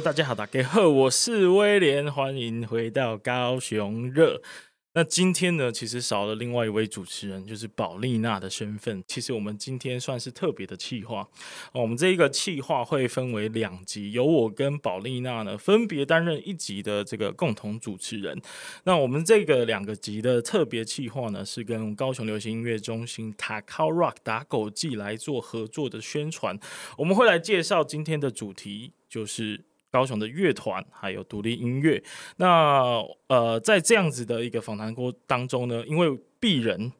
大家好，大家好，我是威廉，欢迎回到高雄热。那今天呢，其实少了另外一位主持人，就是宝丽娜的身份。其实我们今天算是特别的企划，我们这一个企划会分为两集，由我跟宝丽娜呢分别担任一集的这个共同主持人。那我们这个两个集的特别企划呢，是跟高雄流行音乐中心 Takao Rock 打狗记来做合作的宣传。我们会来介绍今天的主题，就是。高雄的乐团还有独立音乐，那呃，在这样子的一个访谈过当中呢，因为敝人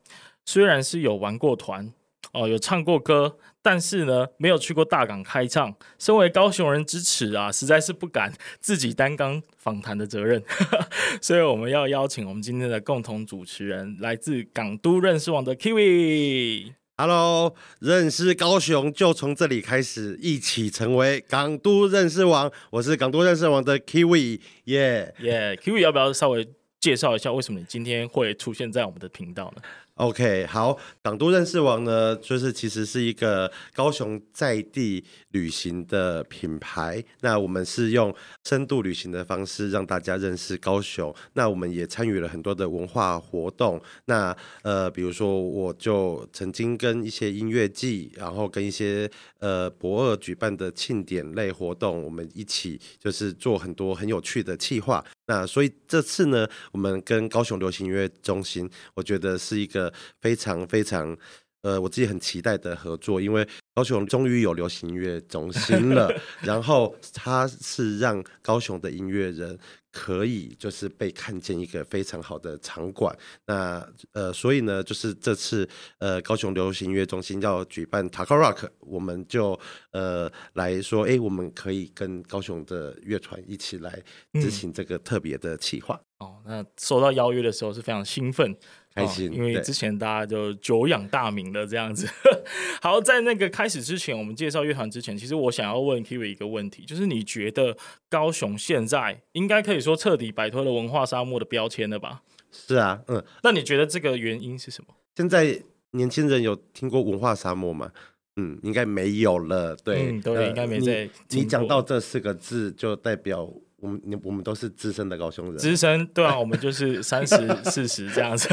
虽然是有玩过团哦、有唱过歌，但是呢，没有去过大港开唱。身为高雄人之耻啊，实在是不敢自己担纲访谈的责任，所以我们要邀请我们今天的共同主持人，来自港都认识网的 Kiwi。Hello，认识高雄就从这里开始，一起成为港都认识王。我是港都认识王的 Kiwi，耶耶，Kiwi 要不要稍微介绍一下，为什么你今天会出现在我们的频道呢？OK，好，港都认识王呢，就是其实是一个高雄在地旅行的品牌。那我们是用深度旅行的方式让大家认识高雄。那我们也参与了很多的文化活动。那呃，比如说，我就曾经跟一些音乐季，然后跟一些呃博二举办的庆典类活动，我们一起就是做很多很有趣的企划。那所以这次呢，我们跟高雄流行音乐中心，我觉得是一个。非常非常，呃，我自己很期待的合作，因为高雄终于有流行音乐中心了，然后它是让高雄的音乐人可以就是被看见一个非常好的场馆。那呃，所以呢，就是这次呃高雄流行音乐中心要举办 Takao Rock，我们就呃来说，哎，我们可以跟高雄的乐团一起来执行这个特别的企划。嗯。哦，那收到邀约的时候是非常兴奋。开心、哦，因为之前大家就久仰大名的这样子。好，在那个开始之前，我们介绍乐团之前，其实我想要问 Kiwi 一个问题，就是你觉得高雄现在应该可以说彻底摆脱了文化沙漠的标签了吧？是啊，嗯，那你觉得这个原因是什么？现在年轻人有听过文化沙漠吗？嗯，应该没有了。对，嗯、对，应该没在、你讲到这四个字，就代表。我们你我们都是资深的高雄人，资深对啊，我们就是三十 四十这样子。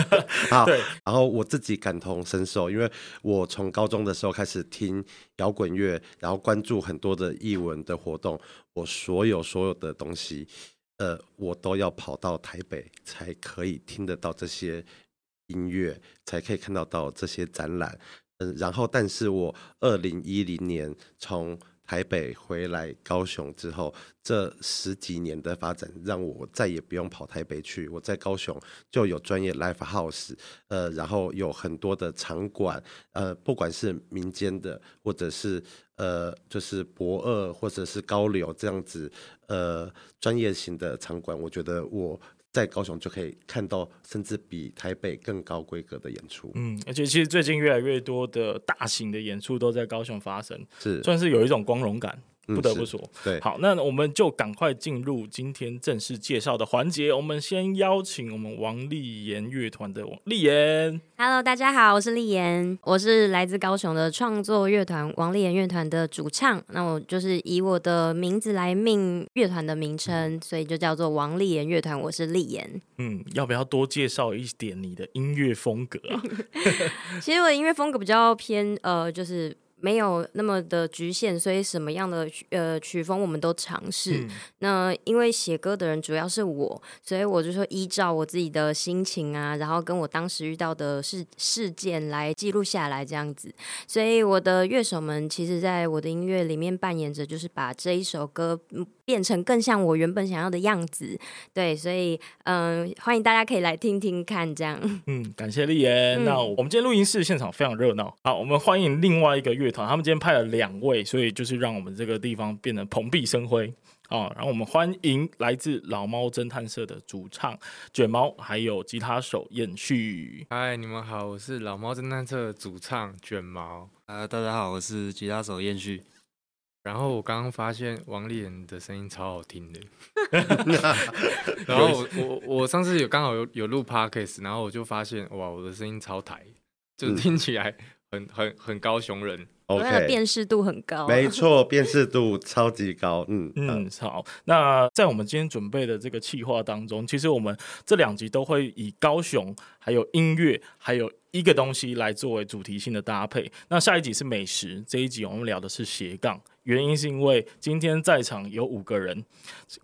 好，对。然后我自己感同身受，因为我从高中的时候开始听摇滚乐，然后关注很多的艺文的活动，我所有所有的东西，呃，我都要跑到台北才可以听得到这些音乐，才可以看到到这些展览。嗯，然后但是我二零一零年从台北回来高雄之后，这十几年的发展让我再也不用跑台北去，我在高雄就有专业 live house，呃，然后有很多的场馆，呃，不管是民间的，或者是呃，就是博二或者是高流这样子，呃，专业型的场馆，我觉得我。在高雄就可以看到，甚至比台北更高规格的演出。嗯，而且其实最近越来越多的大型的演出都在高雄发生，是算是有一种光荣感。不得不说，嗯、对，好，那我们就赶快进入今天正式介绍的环节。我们先邀请我们王丽妍乐团的王丽妍。Hello，大家好，我是丽妍，我是来自高雄的创作乐团王丽妍乐团的主唱。那我就是以我的名字来命乐团的名称，所以就叫做王丽妍乐团。我是丽妍。嗯，要不要多介绍一点你的音乐风格啊？其实我的音乐风格比较偏呃，就是。没有那么的局限，所以什么样的呃曲风我们都尝试。嗯、那因为写歌的人主要是我，所以我就说依照我自己的心情啊，然后跟我当时遇到的事事件来记录下来这样子。所以我的乐手们其实在我的音乐里面扮演着，就是把这一首歌变成更像我原本想要的样子。对，所以嗯、呃，欢迎大家可以来听听看这样。嗯，感谢丽妍。嗯、那我们今天录音室现场非常热闹，好，我们欢迎另外一个乐。乐团他们今天派了两位，所以就是让我们这个地方变得蓬荜生辉哦，然后我们欢迎来自老猫侦探社的主唱卷毛，还有吉他手燕旭。嗨，你们好，我是老猫侦探社的主唱卷毛。啊，大家好，我是吉他手燕旭。然后我刚刚发现王丽人的声音超好听的。然后我我我上次有刚好有有录 podcast，然后我就发现哇，我的声音超台，就听起来很很很高雄人。OK，辨识度很高，没错，辨识度超级高。嗯嗯，好。那在我们今天准备的这个企划当中，其实我们这两集都会以高雄、还有音乐、还有一个东西来作为主题性的搭配。那下一集是美食，这一集我们聊的是斜杠。原因是因为今天在场有五个人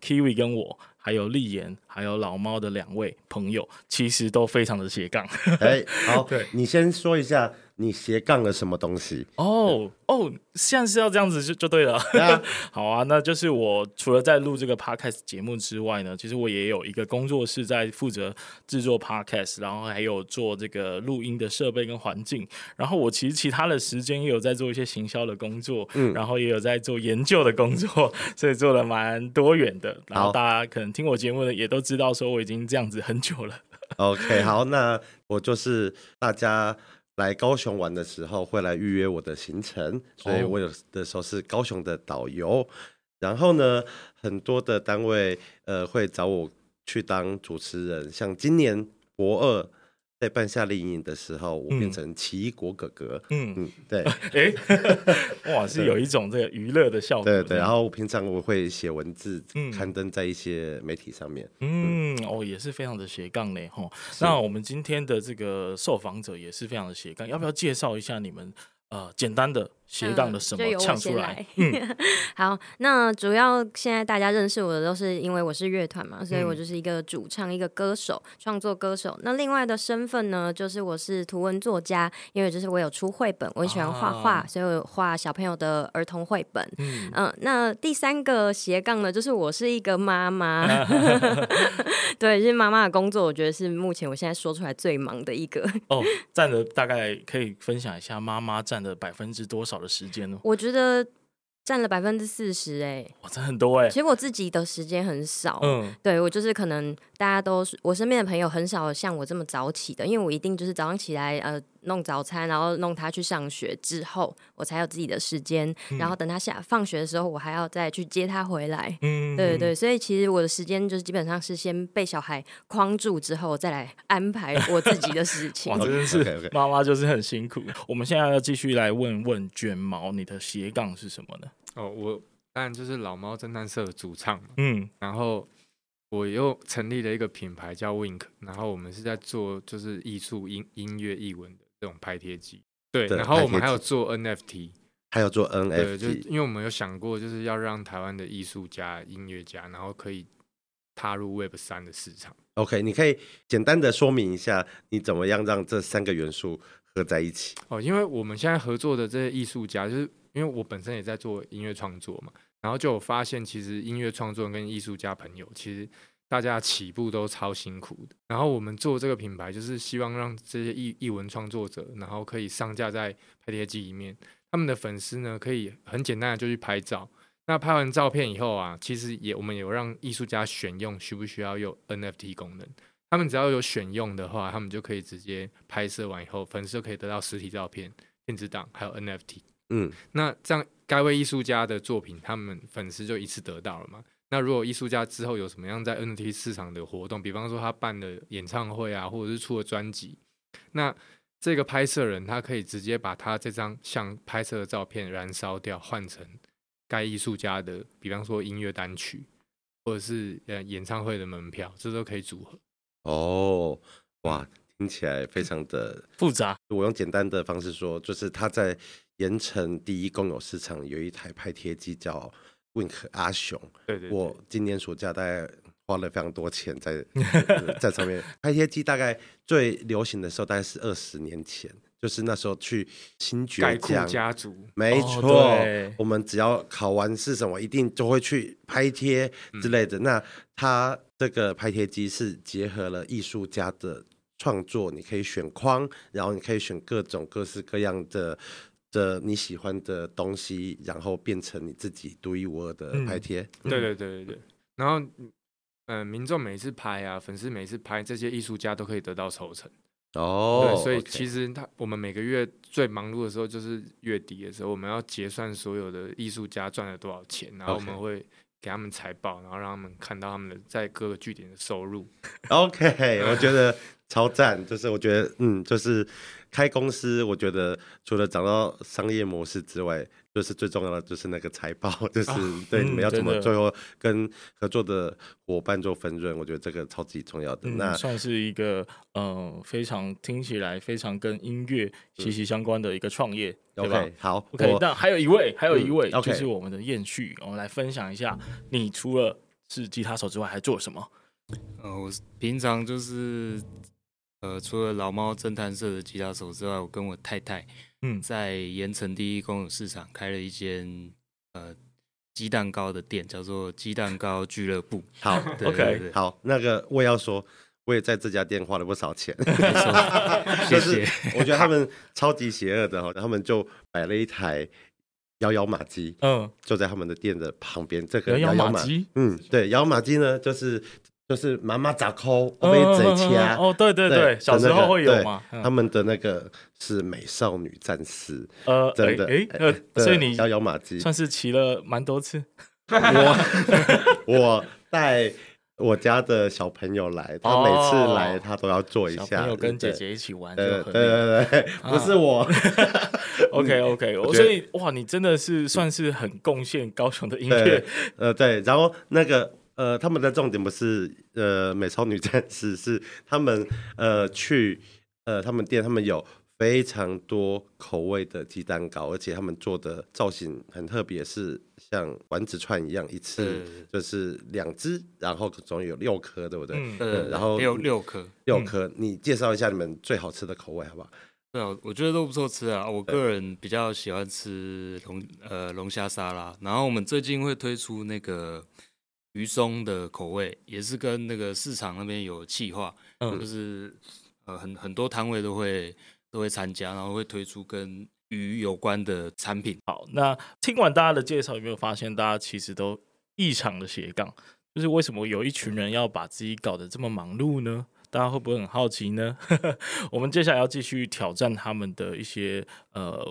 ，Kiwi 跟我，还有立言，还有老猫的两位朋友，其实都非常的斜杠。哎、欸，好，对你先说一下。你斜杠了什么东西？哦哦，现在是要这样子就就对了。啊 好啊，那就是我除了在录这个 podcast 节目之外呢，其实我也有一个工作室在负责制作 podcast，然后还有做这个录音的设备跟环境。然后我其实其他的时间也有在做一些行销的工作，嗯，然后也有在做研究的工作，所以做的蛮多元的。然后大家可能听我节目的也都知道，说我已经这样子很久了。OK，好，那我就是大家。来高雄玩的时候会来预约我的行程，所以我有的时候是高雄的导游。然后呢，很多的单位呃会找我去当主持人，像今年博二。在办夏令营的时候，我变成奇异果哥哥。嗯嗯，对，哎、欸，哇，是有一种这个娱乐的效果。对对，然后平常我会写文字，刊登在一些媒体上面。嗯，嗯哦，也是非常的斜杠呢。哈，那我们今天的这个受访者也是非常的斜杠，要不要介绍一下你们？呃，简单的斜杠的什么唱出来？嗯，好，那主要现在大家认识我的都是因为我是乐团嘛，所以我就是一个主唱，一个歌手，创作歌手。那另外的身份呢，就是我是图文作家，因为就是我有出绘本，我喜欢画画，啊、所以我画小朋友的儿童绘本。嗯、呃，那第三个斜杠呢，就是我是一个妈妈。对，就是妈妈的工作，我觉得是目前我现在说出来最忙的一个。哦，站着大概可以分享一下妈妈占了百分之多少的时间呢？我觉得占了百分之四十，哎，哇，这很多哎。其实我自己的时间很少，嗯，对我就是可能大家都我身边的朋友很少像我这么早起的，因为我一定就是早上起来呃。弄早餐，然后弄他去上学之后，我才有自己的时间。嗯、然后等他下放学的时候，我还要再去接他回来。嗯，对对对，所以其实我的时间就是基本上是先被小孩框住之后，再来安排我自己的事情。哇，真的是妈妈就是很辛苦。我们现在要继续来问问卷毛，你的斜杠是什么呢？哦，我当然就是老猫侦探社的主唱。嗯，然后我又成立了一个品牌叫 Wink，然后我们是在做就是艺术音音乐艺文的。这种拍贴机，对，然后我们还有做 NFT，还有做 NFT，就因为我们有想过，就是要让台湾的艺术家、音乐家，然后可以踏入 Web 三的市场。OK，你可以简单的说明一下，你怎么样让这三个元素合在一起？哦，因为我们现在合作的这些艺术家，就是因为我本身也在做音乐创作嘛，然后就有发现，其实音乐创作跟艺术家朋友，其实。大家起步都超辛苦的，然后我们做这个品牌，就是希望让这些艺艺文创作者，然后可以上架在拍贴机里面。他们的粉丝呢，可以很简单的就去拍照。那拍完照片以后啊，其实也我们有让艺术家选用，需不需要用 NFT 功能？他们只要有选用的话，他们就可以直接拍摄完以后，粉丝就可以得到实体照片、电子档，还有 NFT。嗯，那这样该位艺术家的作品，他们粉丝就一次得到了嘛？那如果艺术家之后有什么样在 NFT 市场的活动，比方说他办了演唱会啊，或者是出了专辑，那这个拍摄人他可以直接把他这张像拍摄的照片燃烧掉，换成该艺术家的，比方说音乐单曲，或者是呃演唱会的门票，这都可以组合。哦，哇，听起来非常的 复杂。我用简单的方式说，就是他在盐城第一公有市场有一台拍贴机叫。Wink 阿雄，对对，对，我今年暑假大概花了非常多钱在 在上面拍贴机。大概最流行的时候，大概是二十年前，就是那时候去新崛江家族，没错，哦、我们只要考完试什么，一定就会去拍贴之类的。嗯、那它这个拍贴机是结合了艺术家的创作，你可以选框，然后你可以选各种各式各样的。着你喜欢的东西，然后变成你自己独一无二的拍贴。嗯对对对对对。然后，嗯、呃，民众每次拍啊，粉丝每次拍，这些艺术家都可以得到抽成。哦，对，所以其实他我们每个月最忙碌的时候就是月底的时候，我们要结算所有的艺术家赚了多少钱，然后我们会给他们财报，然后让他们看到他们的在各个据点的收入。OK，我觉得超赞，就是我觉得嗯，就是开公司，我觉得除了找到商业模式之外，就是最重要的就是那个财报，就是、对、嗯你们要怎么最后跟合作的伙伴做分润，我觉得这个超级重要的。嗯，那算是一个呃非常听起来非常跟音乐息息相关的一个创业，对吧 OK 好？OK，我那还有一位，还有一位、就是我们的燕旭，我们来分享一下，你除了是吉他手之外，还做什么？呃，我平常就是呃，除了老猫侦探社的吉他手之外，我跟我太太嗯，在盐城第一公有市场开了一间呃鸡蛋糕的店，叫做鸡蛋糕俱乐部。好对 OK 好，那个我也要说，我也在这家店花了不少钱。谢谢。我觉得他们超级邪恶的哈，他们就摆了一台摇摇马机，嗯，就在他们的店的旁边。这个摇摇摇马机，嗯，对，摇马机呢，就是就是妈妈咋抠，我嗯被嘴掐。哦，对对对，小时候会有对嘛？嗯他们的那个是美少女战士，呃，真的哎，所以你摇摇马机，算是骑了蛮多次。我 我带我家的小朋友来，他每次来他都要做一下，小朋友跟姐对姐一起玩对对对不是我。OK OK，所以哇，你真的是算是很贡献高雄的音乐对，呃，对，然后那个呃，他们的重点不是呃美少女战士，是他们呃去呃他们店，他们有非常多口味的鸡蛋糕，而且他们做的造型很特别，是像丸子串一样，一次就是两只，然后总有六颗，对不对？嗯，呃，然后六六颗。六颗，你介绍一下你们最好吃的口味好不好？对啊，我觉得都不错吃啊。我个人比较喜欢吃龙呃龙虾沙拉，然后我们最近会推出那个鱼松的口味，也是跟那个市场那边有企划，嗯就是呃很很多摊位都会都会参加，然后会推出跟鱼有关的产品。好，那听完大家的介绍，有没有发现大家其实都异常的斜杠？就是为什么有一群人要把自己搞得这么忙碌呢？大家会不会很好奇呢？我们接下来要继续挑战他们的一些呃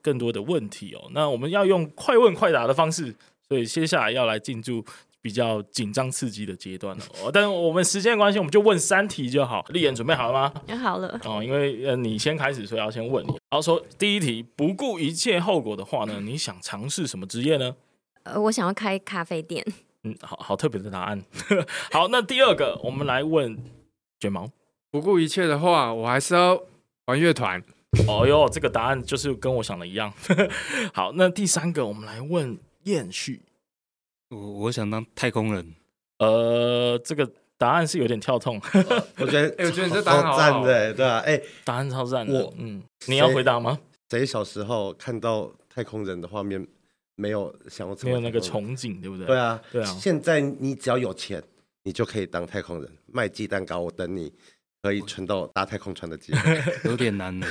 更多的问题哦。那我们要用快问快答的方式，所以接下来要来进入比较紧张刺激的阶段哦。但是我们时间关系，我们就问三题就好。丽妍准备好了吗？那好了，哦，因为呃你先开始，所以要先问你。然后说第一题，不顾一切后果的话呢，你想尝试什么职业呢？呃，我想要开咖啡店。嗯，好好特别的答案。好，那第二个，我们来问卷毛。不顾一切的话，我还是要玩乐团。哦哟，这个答案就是跟我想的一样。好，那第三个，我们来问燕旭。我我想当太空人，呃，这个答案是有点跳痛，我觉得，哎我觉得你这答案好好赞的，对吧、哎、答案超赞的。我嗯，你要回答吗？谁小时候看到太空人的画面，没有想要成为没有那个憧憬，对不对？对啊，对啊现在你只要有钱，你就可以当太空人，卖鸡蛋糕，我等你可以存到搭太空船的机会。有点难呢。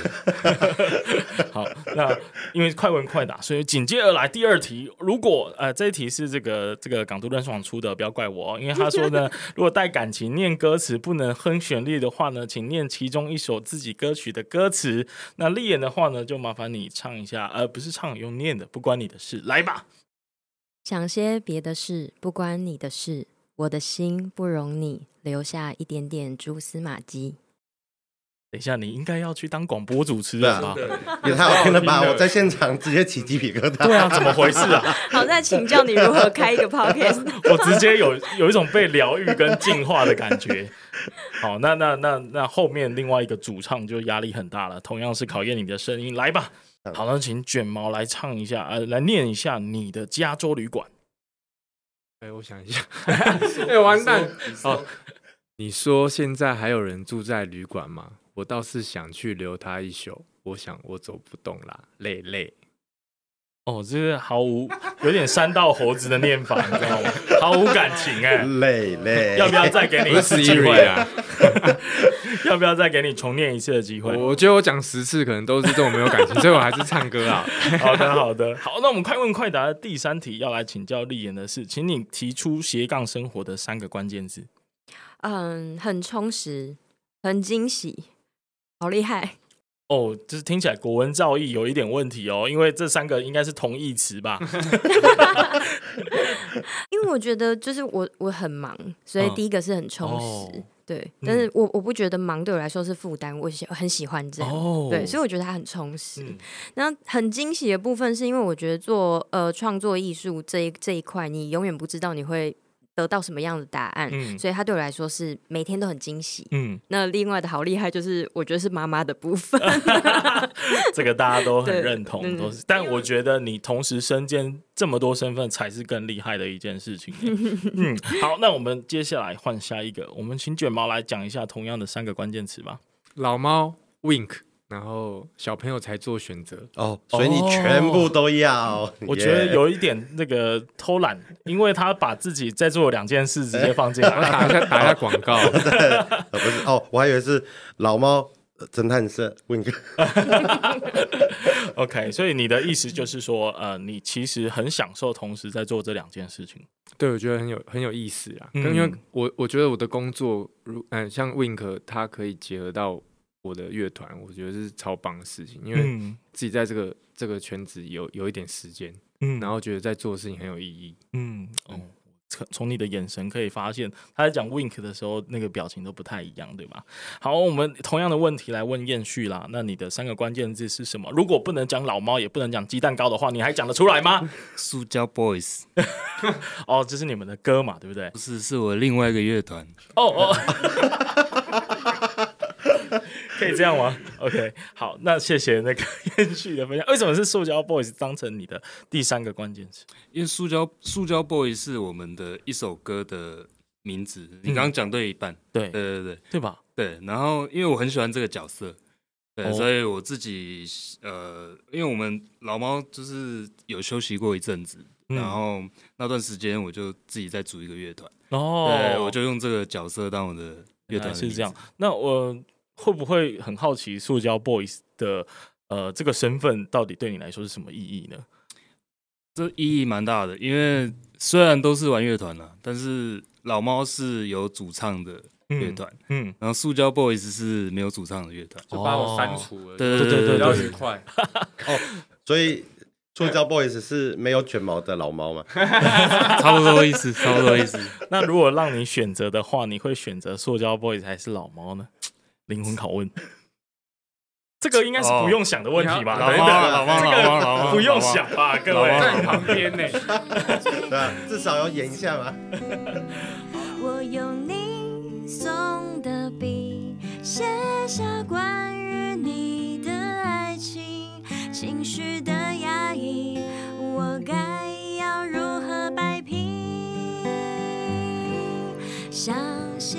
好，那因为快问快答，所以紧接而来第二题。如果呃这一题是这个这个港都乱爽出的，不要怪我哦，因为他说呢，如果带感情念歌词不能哼旋律的话呢，请念其中一首自己歌曲的歌词。那丽妍的话呢，就麻烦你唱一下，呃，不是唱，用念的，不关你的事，来吧。想些别的事，不关你的事。我的心不容你留下一点点蛛丝马迹。等一下，你应该要去当广播主持对啊人吧？也太好听了吧！我在现场直接起鸡皮疙瘩。对啊，怎么回事啊？好，再请教你如何开一个 podcast。我直接有有一种被疗愈跟净化的感觉。好，那那那那后面另外一个主唱就压力很大了，同样是考验你的声音，来吧。好，那请卷毛来唱一下，呃，来念一下你的加州旅馆。哎、我想一下，哎、完蛋！哦，你说现在还有人住在旅馆吗？我倒是想去留他一宿。我想我走不动啦，累累。哦，这是毫无有点山道猴子的念法，你知道吗？毫无感情哎、累累，要不要再给你一次机会啊啊？要不要再给你重念一次的机会？我觉得我讲十次可能都是这种没有感情，所以我还是唱歌啊。好的，好的，好。那我们快问快答的第三题要来请教立言的是，请你提出斜杠生活的三个关键字。嗯，很充实，很惊喜，好厉害。哦，就是听起来国文造诣有一点问题哦，因为这三个应该是同义词吧？因为我觉得就是我我很忙，所以第一个是很充实，哦、对。但是我我不觉得忙对我来说是负担，我喜很喜欢这样，哦、对。所以我觉得它很充实。那、嗯、很惊喜的部分是因为我觉得做呃创作艺术这一这一块，你永远不知道你会。得到什么样的答案？嗯、所以他对我来说是每天都很惊喜。嗯，那另外的好厉害就是我觉得是妈妈的部分 这个大家都很认同，都是。但我觉得你同时身兼这么多身份，才是更厉害的一件事情。嗯，好，那我们接下来换下一个，我们请卷毛来讲一下同样的三个关键词吧。老猫 Wink。然后小朋友才做选择哦，所以你全部都要。哦、我觉得有一点那个偷懒，因为他把自己在做两件事直接放进来，打一下打一下广告。对，不是哦，我还以为是老猫侦探社 Wink。OK，所以你的意思就是说，呃，你其实很享受同时在做这两件事情。对，我觉得很有很有意思啊，嗯、因为我我觉得我的工作如嗯、呃，像 Wink，它可以结合到。我的乐团，我觉得是超棒的事情，因为自己在这个、嗯、这个圈子有有一点时间，嗯，然后觉得在做的事情很有意义，嗯，哦，从你的眼神可以发现，他在讲 Wink 的时候，那个表情都不太一样，对吧？好，我们同样的问题来问燕旭啦，那你的三个关键字是什么？如果不能讲老猫，也不能讲鸡蛋糕的话，你还讲得出来吗？塑胶 Boys，哦，这是你们的歌嘛，对不对？不是，是我另外一个乐团，哦哦。可以这样吗？OK，好，那谢谢那个彦旭的分享。为什么是塑胶 Boys 当成你的第三个关键词？因为塑胶塑胶 Boys 是我们的一首歌的名字。你刚刚讲对一半，对对对对，对吧？对。然后因为我很喜欢这个角色，对，哦、所以我自己呃，因为我们老猫就是有休息过一阵子，嗯、然后那段时间我就自己再组一个乐团。哦，对，我就用这个角色当我的乐团是这样。那我。会不会很好奇塑胶 Boys 的呃这个身份到底对你来说是什么意义呢？这意义蛮大的，因为虽然都是玩乐团了，但是老猫是有主唱的乐团，嗯，嗯，然后塑胶 Boys 是没有主唱的乐团，就把我删除了，对对对对，比较愉快。哦，所以塑胶 Boys 是没有卷毛的老猫吗？差不多意思，差不多意思。那如果让你选择的话，你会选择塑胶 Boys 还是老猫呢？灵魂拷问，这个应该是不用想的问题吧？老猫，老猫，这个不用想吧？各位在你旁边呢，对啊，至少要演一下嘛。我用你送的笔写下关于你的爱情，情绪的压抑，我该要如何摆平？想写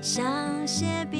想写别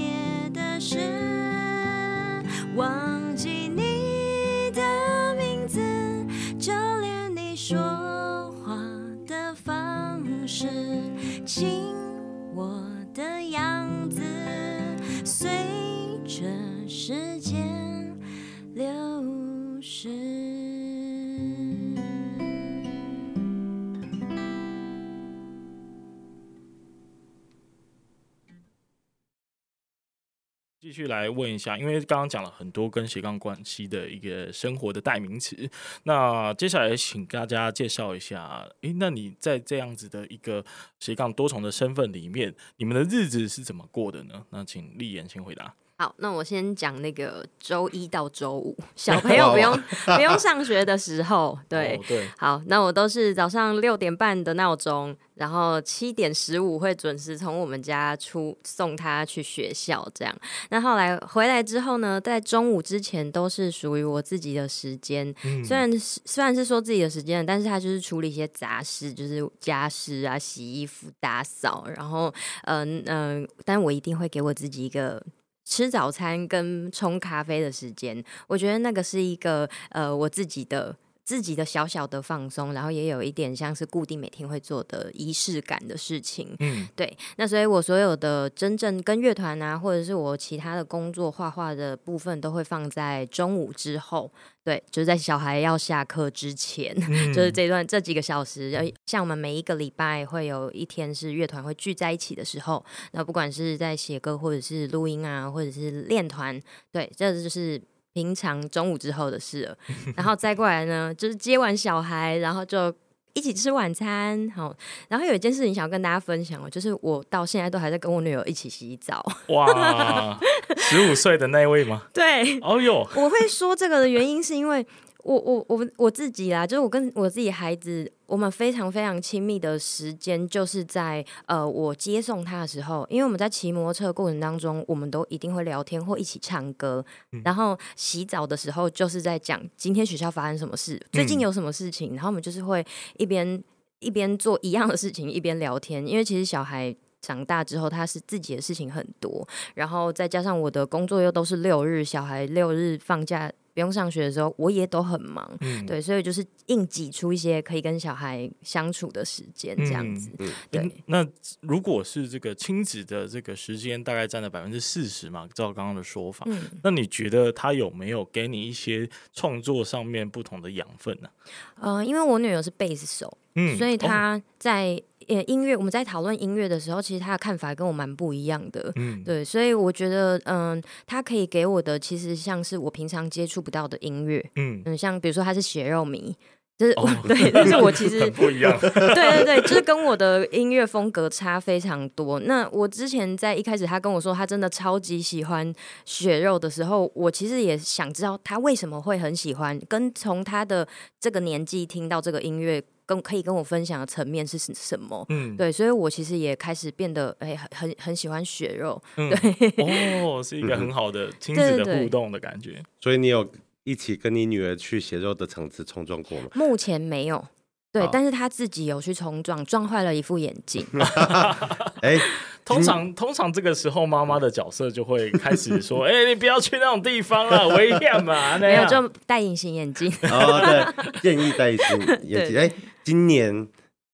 续来问一下，因为刚刚讲了很多跟斜杠关系的一个生活的代名词，那接下来请大家介绍一下，诶，那你在这样子的一个斜杠多重的身份里面，你们的日子是怎么过的呢？那请立言先回答。好，那我先讲那个周一到周五，小 朋友不用不用上学的时候，对、哦、对。好，那我都是早上六点半的闹钟，然后七点十五会准时从我们家出送他去学校，这样。那后来回来之后呢，在中午之前都是属于我自己的时间，嗯、虽然是虽然是说自己的时间，但是他就是处理一些杂事，就是家事啊、洗衣服、打扫，然后嗯嗯、呃呃，但我一定会给我自己一个。吃早餐跟冲咖啡的时间，我觉得那个是一个呃我自己的。自己的小小的放松，然后也有一点像是固定每天会做的仪式感的事情。嗯，对。那所以我所有的真正跟乐团啊，或者是我其他的工作画画的部分，都会放在中午之后。对，就是在小孩要下课之前，嗯、就是这段这几个小时。像我们每一个礼拜会有一天是乐团会聚在一起的时候，那不管是在写歌，或者是录音啊，或者是练团，对，这就是。平常中午之后的事了，然后再过来呢，就是接完小孩，然后就一起吃晚餐。好，然后有一件事情想要跟大家分享哦，就是我到现在都还在跟我女友一起洗澡。哇，十五岁的那位吗？对，哦哟，我会说这个的原因是因为。我我我我自己啦，就是我跟我自己孩子，我们非常非常亲密的时间，就是在呃我接送他的时候，因为我们在骑摩托车过程当中，我们都一定会聊天或一起唱歌，嗯、然后洗澡的时候就是在讲今天学校发生什么事，最近有什么事情，嗯、然后我们就是会一边一边做一样的事情，一边聊天，因为其实小孩长大之后，他是自己的事情很多，然后再加上我的工作又都是六日，小孩六日放假。不用上学的时候，我也都很忙，嗯、对，所以就是硬挤出一些可以跟小孩相处的时间，这样子。嗯、对，那如果是这个亲子的这个时间，大概占了百分之四十嘛，照刚刚的说法，嗯、那你觉得他有没有给你一些创作上面不同的养分呢？呃，因为我女儿是贝斯手，嗯，所以她在。哦呃，音乐我们在讨论音乐的时候，其实他的看法跟我蛮不一样的，嗯，对，所以我觉得，嗯，他可以给我的其实像是我平常接触不到的音乐，嗯嗯，像比如说他是血肉迷，就是、哦、对，但是我其 实不一样，对对对，就是跟我的音乐风格差非常多。那我之前在一开始他跟我说他真的超级喜欢血肉的时候，我其实也想知道他为什么会很喜欢，跟从他的这个年纪听到这个音乐。跟可以跟我分享的层面是什么？嗯，对，所以我其实也开始变得哎、欸，很很很喜欢血肉。嗯、对，哦，是一个很好的亲子的互动的感觉。所以你有一起跟你女儿去血肉的层次冲撞过吗？目前没有。对，但是他自己有去冲撞，撞坏了一副眼镜。哎、欸，通常通常这个时候，妈妈的角色就会开始说：“哎、欸，你不要去那种地方了，危险嘛。”没有，就戴隐形眼镜。哦，对，建议戴隐形眼镜。哎、欸，今年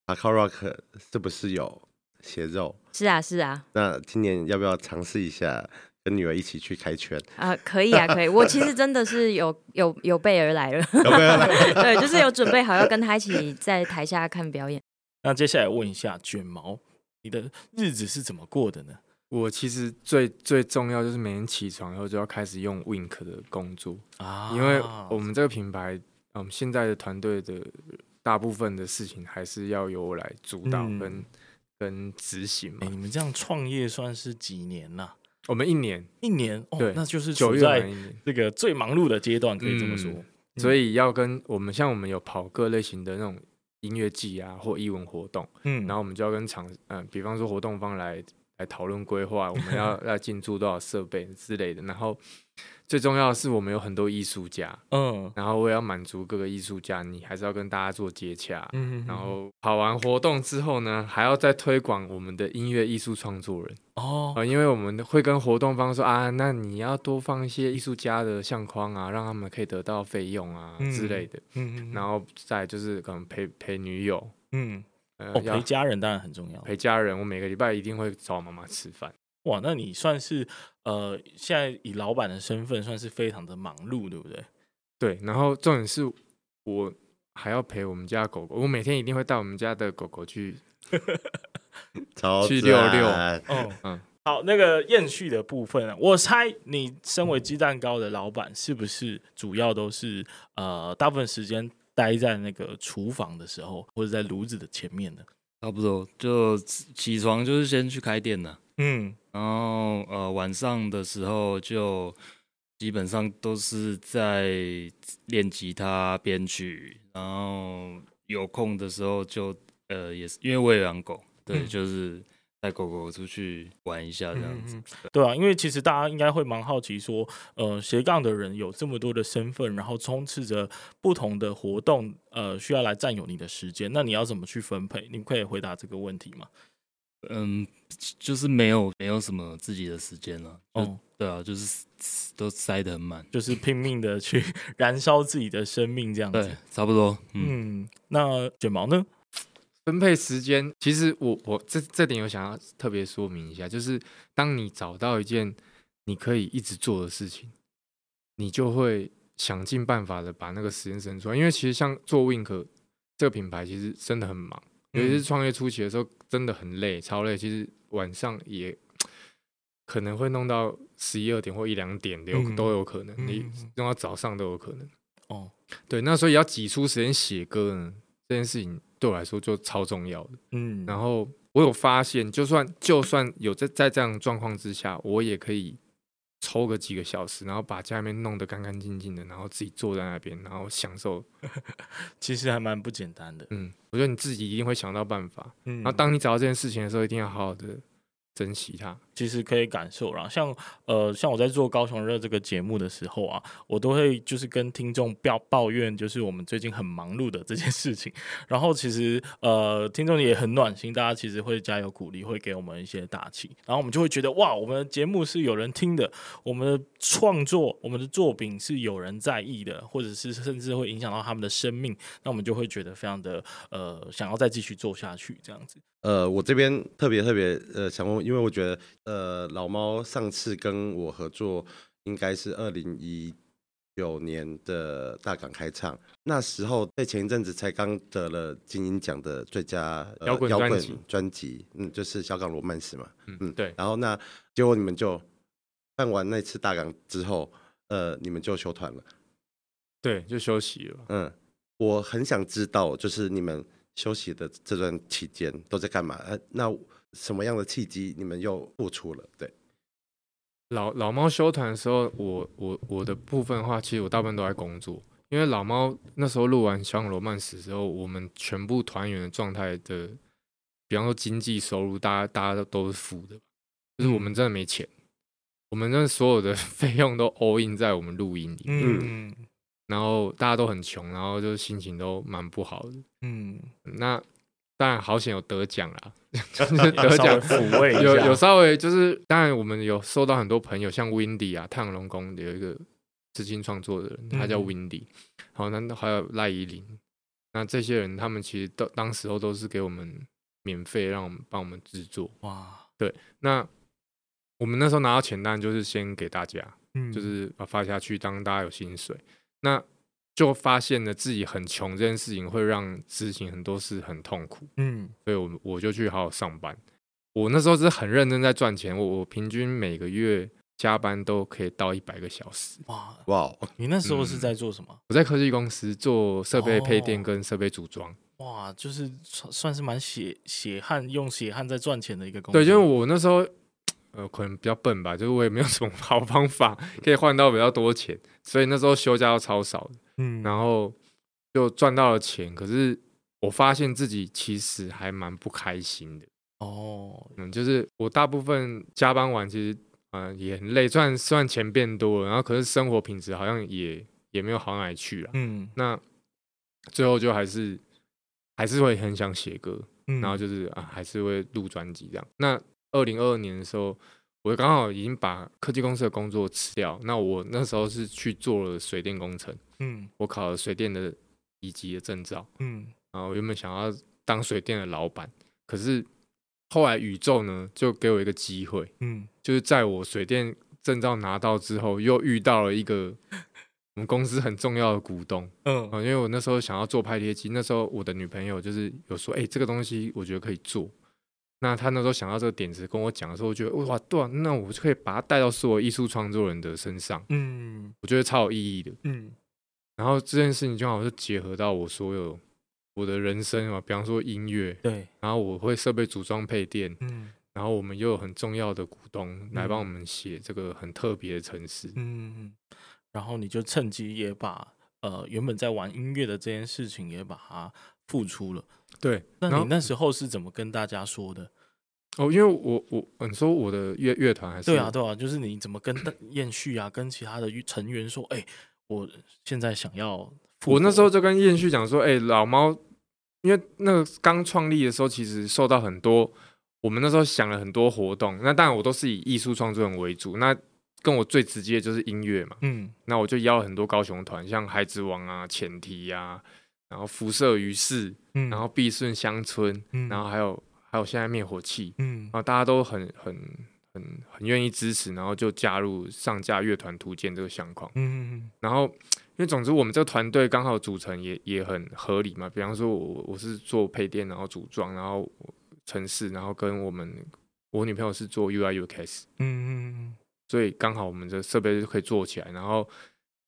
阿卡 rock 是不是有血肉？是啊，是啊。那今年要不要尝试一下？跟女儿一起去开圈啊、呃，可以啊，可以。我其实真的是有有有备而来了，有备而来，对，就是有准备好要跟她一起在台下看表演。那接下来问一下卷毛，你的日子是怎么过的呢？我其实最最重要就是每天起床以后就要开始用 Wink 的工作啊，因为我们这个品牌，我嗯，现在的团队的大部分的事情还是要由我来主导跟、嗯、跟执行嘛。欸、你们这样创业算是几年了？我们一年一年哦，对，那就是九月这个最忙碌的阶段，可以这么说。嗯，所以要跟我们像我们有跑各类型的那种音乐季啊，或艺文活动，嗯，然后我们就要跟厂，嗯，比方说活动方来来讨论规划，我们要 要进驻多少设备之类的，然后。最重要的是，我们有很多艺术家，嗯，然后我也要满足各个艺术家，你还是要跟大家做接洽，嗯，然后跑完活动之后呢，还要再推广我们的音乐艺术创作人哦，因为我们会跟活动方说啊，那你要多放一些艺术家的相框啊，让他们可以得到费用啊之类的，嗯，然后再就是可能陪陪女友，嗯，哦，陪家人当然很重要，陪家人，我每个礼拜一定会找我妈妈吃饭。哇，那你算是呃，现在以老板的身份，算是非常的忙碌，对不对？对，然后重点是我还要陪我们家狗狗，我每天一定会带我们家的狗狗去，去遛遛。哦，嗯，好，那个延续的部分啊，我猜你身为鸡蛋糕的老板，是不是主要都是呃，大部分时间待在那个厨房的时候，或者在炉子的前面呢？差不多，就起床就是先去开店了。嗯，然后呃晚上的时候就基本上都是在练吉他编曲，然后有空的时候就呃也是因为我也养狗，对，嗯、就是带狗狗出去玩一下这样子。嗯、对，对啊，因为其实大家应该会蛮好奇说，呃斜杠的人有这么多的身份，然后充斥着不同的活动，呃需要来占有你的时间，那你要怎么去分配？你可以回答这个问题吗？嗯，就是没有没有什么自己的时间了。哦，对啊，就是都塞得很满，就是拼命的去 燃烧自己的生命，这样子。对，差不多。嗯，嗯，那卷毛呢？分配时间，其实我我这这点有想要特别说明一下，就是当你找到一件你可以一直做的事情，你就会想尽办法的把那个时间生出来。因为其实像做 Wink 这个品牌，其实真的很忙，尤其是创业初期的时候，真的很累，超累。其实晚上也 可能会弄到十一二点或一两点，有都有可能，你弄到早上都有可能。哦，对，那所以要挤出时间写歌呢，这件事情。对我来说就超重要的，嗯，然后我有发现，就算就算有在在这样状况之下，我也可以抽个几个小时，然后把家里面弄得干干净净的，然后自己坐在那边，然后享受，其实还蛮不简单的，嗯，我觉得你自己一定会想到办法，嗯，然后当你找到这件事情的时候，一定要好好的珍惜它。其实可以感受啦，像呃，像我在做高雄热这个节目的时候啊，我都会就是跟听众抱抱怨，就是我们最近很忙碌的这件事情。然后其实呃，听众也很暖心，大家其实会加油鼓励，会给我们一些打气。然后我们就会觉得哇，我们的节目是有人听的，我们的创作，我们的作品是有人在意的，或者是甚至会影响到他们的生命，那我们就会觉得非常的呃，想要再继续做下去这样子。呃，我这边特别特别呃想问，因为我觉得。呃，老猫上次跟我合作，应该是二零一九年的大港开唱，那时候在前一阵子才刚得了金鹰奖的最佳摇滚专辑，专辑，嗯，就是小港罗曼史嘛，嗯嗯，对。然后那结果你们就办完那次大港之后，呃，你们就休团了，对，就休息了。嗯，我很想知道，就是你们休息的这段期间都在干嘛？呃，那。什么样的契机你们又复出了？对，老老猫休团的时候，我我我的部分的话，其实我大部分都在工作，因为老猫那时候录完《小港罗曼史》之后，我们全部团员的状态的，比方说经济收入，大家大家都都是负的，就是我们真的没钱，嗯、我们那所有的费用都 all in 在我们录音里，嗯，然后大家都很穷，然后就心情都蛮不好的，嗯，那。当然好险有得奖啦，就是得奖。抚慰有有稍微就是，当然我们有收到很多朋友，像 Windy 啊，太阳龙宫有一个资金创作的人，他叫 Windy，好，那还有赖依林，那这些人他们其实都当时候都是给我们免费让我们帮我们制作，哇，对，那我们那时候拿到钱单就是先给大家，嗯，就是把发下去当大家有薪水，那。就发现了自己很穷这件事情会让执行很多事很痛苦，嗯，所以我我就去好好上班。我那时候是很认真在赚钱，我我平均每个月加班都可以到一百个小时。哇哇！你那时候是在做什么？嗯，我在科技公司做设备配电跟设备组装。哦。哇，就是算是蛮血血汗用血汗在赚钱的一个工作。对，因为我那时候。呃，可能比较笨吧，就是我也没有什么 好方法可以换到比较多钱，所以那时候休假都超少的，嗯，然后就赚到了钱，可是我发现自己其实还蛮不开心的哦，嗯，就是我大部分加班完，其实嗯、呃、也很累，虽然虽然钱变多了，然后可是生活品质好像也也没有好哪里去啊，嗯，那最后就还是还是会很想写歌，嗯、然后就是啊还是会录专辑这样，那。二零二二年的时候，我刚好已经把科技公司的工作辞掉。那我那时候是去做了水电工程，嗯，我考了水电的一级的证照，嗯，然后原本想要当水电的老板，可是后来宇宙呢就给我一个机会，嗯，就是在我水电证照拿到之后，又遇到了一个 我们公司很重要的股东，嗯，因为我那时候想要做拍贴机，那时候我的女朋友就是有说，哎、欸，这个东西我觉得可以做。那他那时候想到这个点子跟我讲的时候，我觉得哇，对啊，那我就可以把它带到所有艺术创作人的身上，嗯，我觉得超有意义的，嗯。然后这件事情就好像是结合到我所有我的人生嘛，比方说音乐，对。然后我会设备组装配电，嗯。然后我们又有很重要的股东来帮我们写这个很特别的城市，嗯。然后你就趁机也把呃原本在玩音乐的这件事情也把它付出了。对，那你那时候是怎么跟大家说的？哦，因为我我你说我的乐乐团还是对啊对啊，就是你怎么跟 燕旭啊，跟其他的成员说，哎、欸，我现在想要，我那时候就跟燕旭讲说，哎、欸，老猫，因为那个刚创立的时候，其实受到很多我们那时候想了很多活动，那当然我都是以艺术创作人为主，那跟我最直接的就是音乐嘛，嗯，那我就邀了很多高雄团，像孩子王啊、前提啊，然后辐射于世，嗯，然后必顺乡村，嗯，然后还有还有现在灭火器，嗯，然后大家都很很很很愿意支持，然后就加入上架乐团图鉴这个相框，嗯嗯嗯，然后因为总之我们这个团队刚好组成也也很合理嘛，比方说我我是做配电，然后组装，然后。城市，然后跟我们，我女朋友是做 UI UX，嗯嗯嗯，所以刚好我们的设备就可以做起来，然后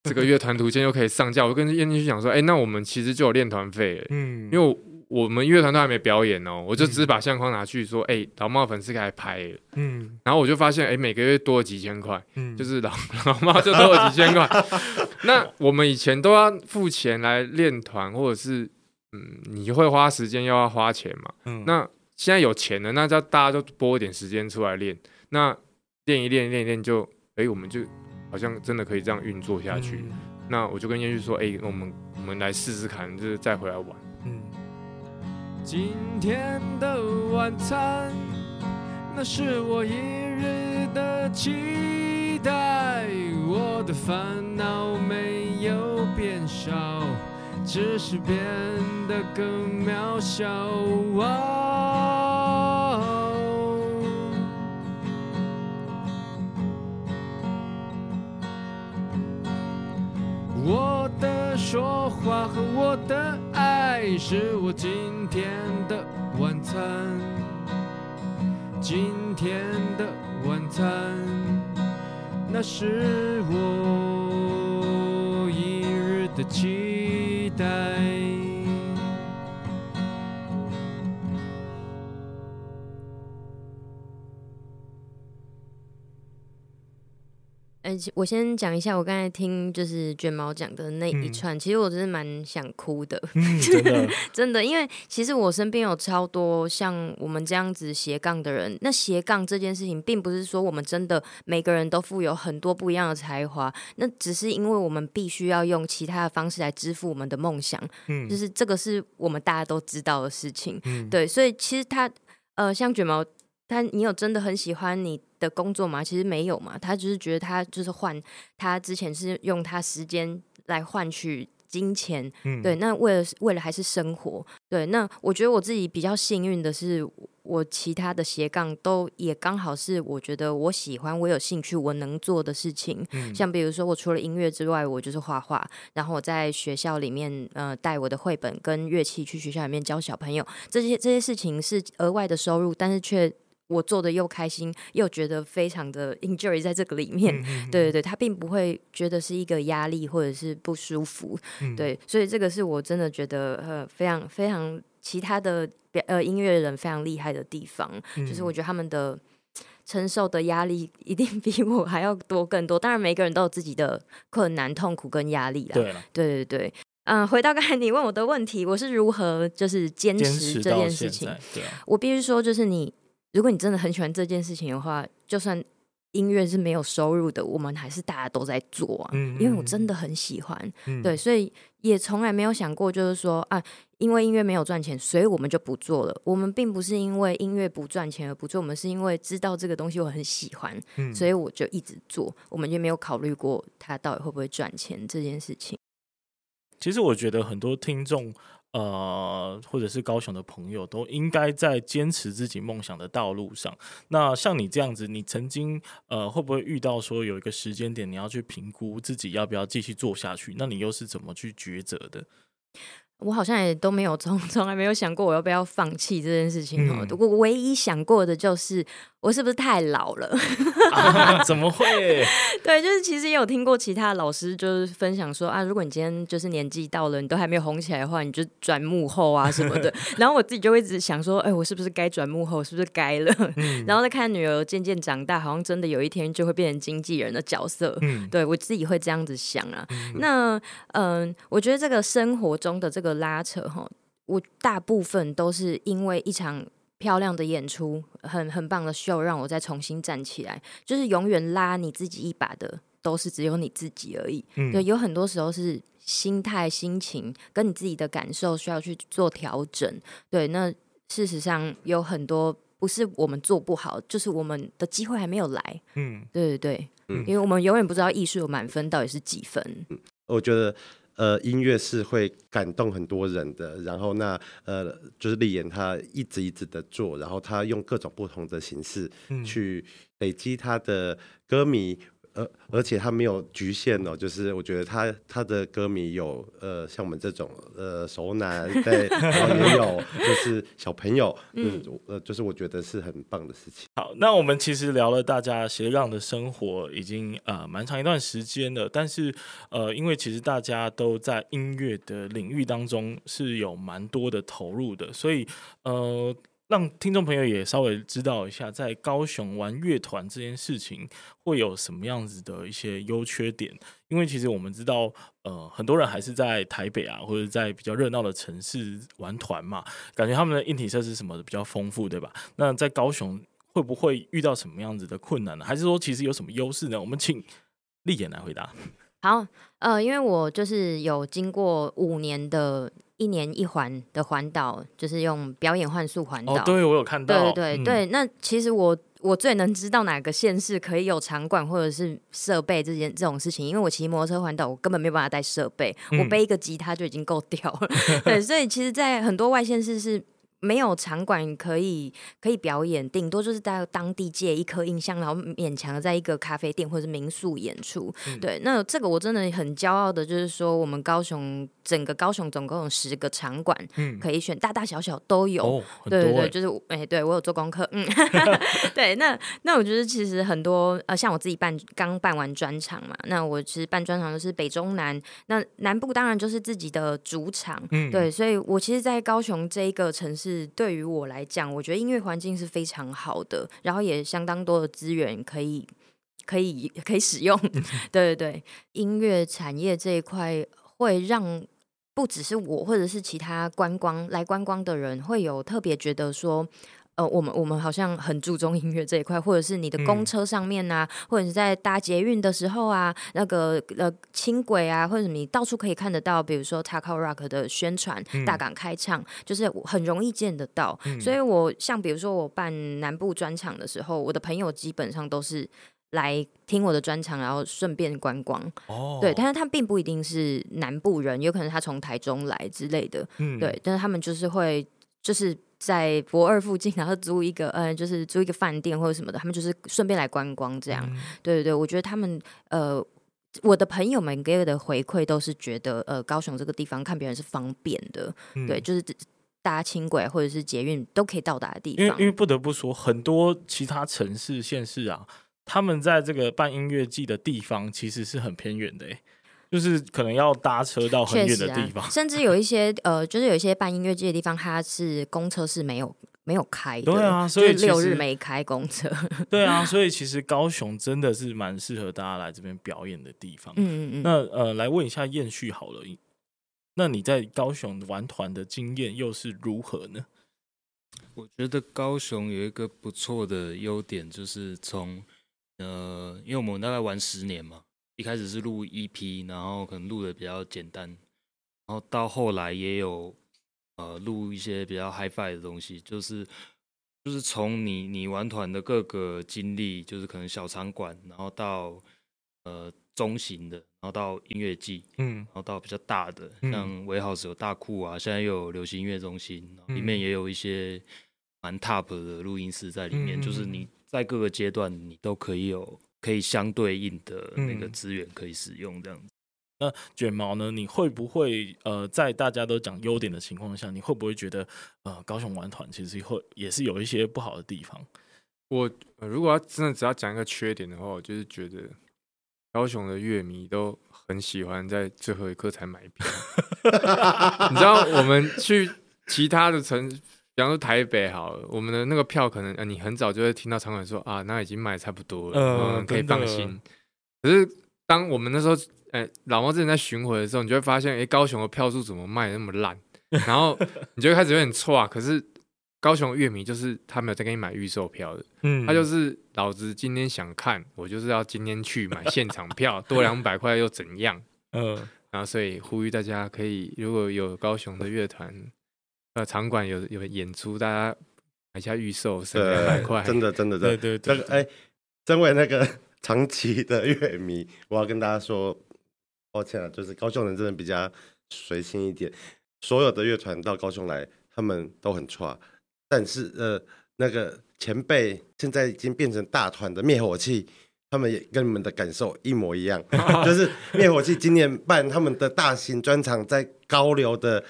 这个乐团图鉴又可以上架。我跟燕妮去讲说，哎，那我们其实就有练团费，嗯，因为我们乐团都还没表演哦，我就只是把相框拿去说，哎，老猫粉丝可以拍，嗯，然后我就发现，哎，每个月多了几千块，嗯，就是老 老猫就多了几千块。那我们以前都要付钱来练团，或者是，嗯，你会花时间又要花钱嘛，嗯，那。现在有钱了，那叫大家都拨一点时间出来练，那练一练练一练就，哎、欸，我们就好像真的可以这样运作下去。嗯、那我就跟燕旭说，哎、欸，我们我们来试试看，就是再回来玩。今天的晚餐，那是我一日的期待，我的烦恼没有变少，只是变得更渺小。我的说话和我的爱是我今天的晚餐，今天的晚餐，那是我一日的期待。哎，我先讲一下，我刚才听就是卷毛讲的那一串，嗯、其实我真的蛮想哭的，嗯、真的，真的，因为其实我身边有超多像我们这样子斜杠的人。那斜杠这件事情，并不是说我们真的每个人都富有很多不一样的才华，那只是因为我们必须要用其他的方式来支付我们的梦想，嗯，就是这个是我们大家都知道的事情，嗯，对，所以其实他呃，像卷毛。他，你有真的很喜欢你的工作嘛？其实没有嘛，他就是觉得他就是换，他之前是用他时间来换取金钱，嗯，对，那为了为了还是生活，对，那我觉得我自己比较幸运的是，我其他的斜杠都也刚好是我觉得我喜欢，我有兴趣，我能做的事情，嗯，像比如说我除了音乐之外，我就是画画，然后我在学校里面呃带我的绘本跟乐器去学校里面教小朋友，这些这些事情是额外的收入，但是却。我做的又开心，又觉得非常的 enjoy 在这个里面，对对对，他并不会觉得是一个压力或者是不舒服，嗯、对，所以这个是我真的觉得呃非常非常其他的呃音乐人非常厉害的地方，嗯、就是我觉得他们的承受的压力一定比我还要多更多，当然每个人都有自己的困难、痛苦跟压力啦，对对对对，嗯、呃，回到刚才你问我的问题，我是如何就是坚持这件事情，对啊、我必须说就是你。如果你真的很喜欢这件事情的话，就算音乐是没有收入的，我们还是大家都在做啊。嗯嗯，因为我真的很喜欢，嗯、对，所以也从来没有想过，就是说啊，因为音乐没有赚钱，所以我们就不做了。我们并不是因为音乐不赚钱而不做，我们是因为知道这个东西我很喜欢，嗯、所以我就一直做。我们就没有考虑过它到底会不会赚钱这件事情。其实我觉得很多听众。呃，或者是高雄的朋友都应该在坚持自己梦想的道路上。那像你这样子，你曾经呃会不会遇到说有一个时间点，你要去评估自己要不要继续做下去？那你又是怎么去抉择的？我好像也都没有从从来没有想过我要不要放弃这件事情哦。我、嗯、唯一想过的就是。我是不是太老了？啊、怎么会？对，就是其实也有听过其他老师就是分享说啊，如果你今天就是年纪到了，你都还没有红起来的话，你就转幕后啊什么的。然后我自己就会一直想说，哎，我是不是该转幕后？是不是该了？嗯、然后再看女儿渐渐长大，好像真的有一天就会变成经纪人的角色。嗯，对我自己会这样子想啊。嗯、那嗯，我觉得这个生活中的这个拉扯哈，我大部分都是因为一场。漂亮的演出，很很棒的秀，让我再重新站起来。就是永远拉你自己一把的，都是只有你自己而已。嗯，对，有很多时候是心态、心情跟你自己的感受需要去做调整。对，那事实上有很多不是我们做不好，就是我们的机会还没有来。嗯，对对对，嗯因为我们永远不知道艺术的满分到底是几分。我觉得。呃，音乐是会感动很多人的。然后那呃，就是立言他一直一直的做，然后他用各种不同的形式去累积他的歌迷。而而且他没有局限哦，就是我觉得他他的歌迷有呃像我们这种呃熟男，对，然后也有就是小朋友，嗯，呃，就是我觉得是很棒的事情。好，那我们其实聊了大家斜杠的生活已经呃蛮长一段时间了，但是呃因为其实大家都在音乐的领域当中是有蛮多的投入的，所以呃。让听众朋友也稍微知道一下，在高雄玩乐团这件事情会有什么样子的一些优缺点。因为其实我们知道，呃，很多人还是在台北啊，或者在比较热闹的城市玩团嘛，感觉他们的硬体设施什么的比较丰富，对吧？那在高雄会不会遇到什么样子的困难呢？还是说其实有什么优势呢？我们请立言来回答。好，呃，因为我就是有经过五年的。一年一环的环岛，就是用表演幻术环岛。哦，对，我有看到。对对对，嗯、对，那其实我我最能知道哪个县市可以有场馆或者是设备这件这种事情，因为我骑摩托车环岛，我根本没有办法带设备，嗯、我背一个吉他就已经够 屌了。对，所以其实，在很多外县市是。没有场馆可以可以表演，顶多就是在当地借一颗音箱，然后勉强在一个咖啡店或者是民宿演出。嗯、对，那这个我真的很骄傲的，就是说我们高雄整个高雄总共有十个场馆可以选，嗯、大大小小都有。哦、对对对，就是哎，对我有做功课。嗯，对，那那我觉得其实很多呃，像我自己办刚办完专场嘛，那我其实办专场就是北中南，那南部当然就是自己的主场。嗯，对，所以我其实，在高雄这一个城市。是对于我来讲，我觉得音乐环境是非常好的，然后也相当多的资源可以可以可以使用。对对对，音乐产业这一块会让不只是我，或者是其他观光来观光的人，会有特别觉得说。呃，我们我们好像很注重音乐这一块，或者是你的公车上面啊，嗯、或者是在搭捷运的时候啊，那个呃轻轨啊，或者你到处可以看得到，比如说 Taco Rock 的宣传、嗯、大港开唱，就是很容易见得到。嗯、所以我像比如说我办南部专场的时候，我的朋友基本上都是来听我的专场，然后顺便观光。哦，对，但是他并不一定是南部人，有可能他从台中来之类的。嗯，对，但是他们就是会就是。在博二附近，然后租一个，呃，就是租一个饭店或者什么的，他们就是顺便来观光这样。嗯、对对对，我觉得他们，呃，我的朋友们给我的回馈都是觉得，呃，高雄这个地方看别人是方便的，嗯、对，就是搭轻轨或者是捷运都可以到达的地方。因为因为不得不说，很多其他城市县市啊，他们在这个办音乐季的地方其实是很偏远的，就是可能要搭车到很远的地方，啊，甚至有一些呃，就是有一些办音乐季的地方，它是公车是没有没有开的，对啊，所以六日没开公车，对啊，所以其实高雄真的是蛮适合大家来这边表演的地方。嗯嗯嗯。那呃，来问一下燕旭好了，那你在高雄玩团的经验又是如何呢？我觉得高雄有一个不错的优点，就是从呃，因为我们大概玩十年嘛。一开始是录 EP，然后可能录的比较简单，然后到后来也有呃录一些比较 Hi-Fi 的东西，就是就是从你你玩团的各个经历，就是可能小场馆，然后到呃中型的，然后到音乐季，嗯，然后到比较大的，像 Warehouse 有大库啊，现在又有流行音乐中心，里面也有一些蛮 top 的录音室在里面，就是你在各个阶段你都可以有。可以相对应的那个资源可以使用这样子。嗯、那卷毛呢？你会不会呃，在大家都讲优点的情况下，你会不会觉得呃，高雄玩团其实会也是有一些不好的地方？我、呃、如果要真的只要讲一个缺点的话，我就是觉得高雄的乐迷都很喜欢在最后一刻才买票。你知道我们去其他的城。比方说台北好了，我们的那个票可能，呃，你很早就会听到场馆说啊，那已经卖差不多了，嗯，嗯，可以放心。可是当我们那时候，哎、欸，老猫之前在巡回的时候，你就会发现，哎、欸，高雄的票数怎么卖那么烂？然后你就会开始有点错。可是高雄乐迷就是他没有在给你买预售票的，嗯，他就是老子今天想看，我就是要今天去买现场票，多两百块又怎样？嗯，然后所以呼吁大家可以，如果有高雄的乐团。呃，场馆有有演出，大家买下预售省两百块，真的真的 真的。对对对，这个哎，身为那个 长期的乐迷，我要跟大家说，抱歉啊，就是高雄人真的比较随性一点。所有的乐团到高雄来，他们都很差，但是呃，那个前辈现在已经变成大团的灭火器，他们也跟你们的感受一模一样，就是灭火器今年办他们的大型专场在高流的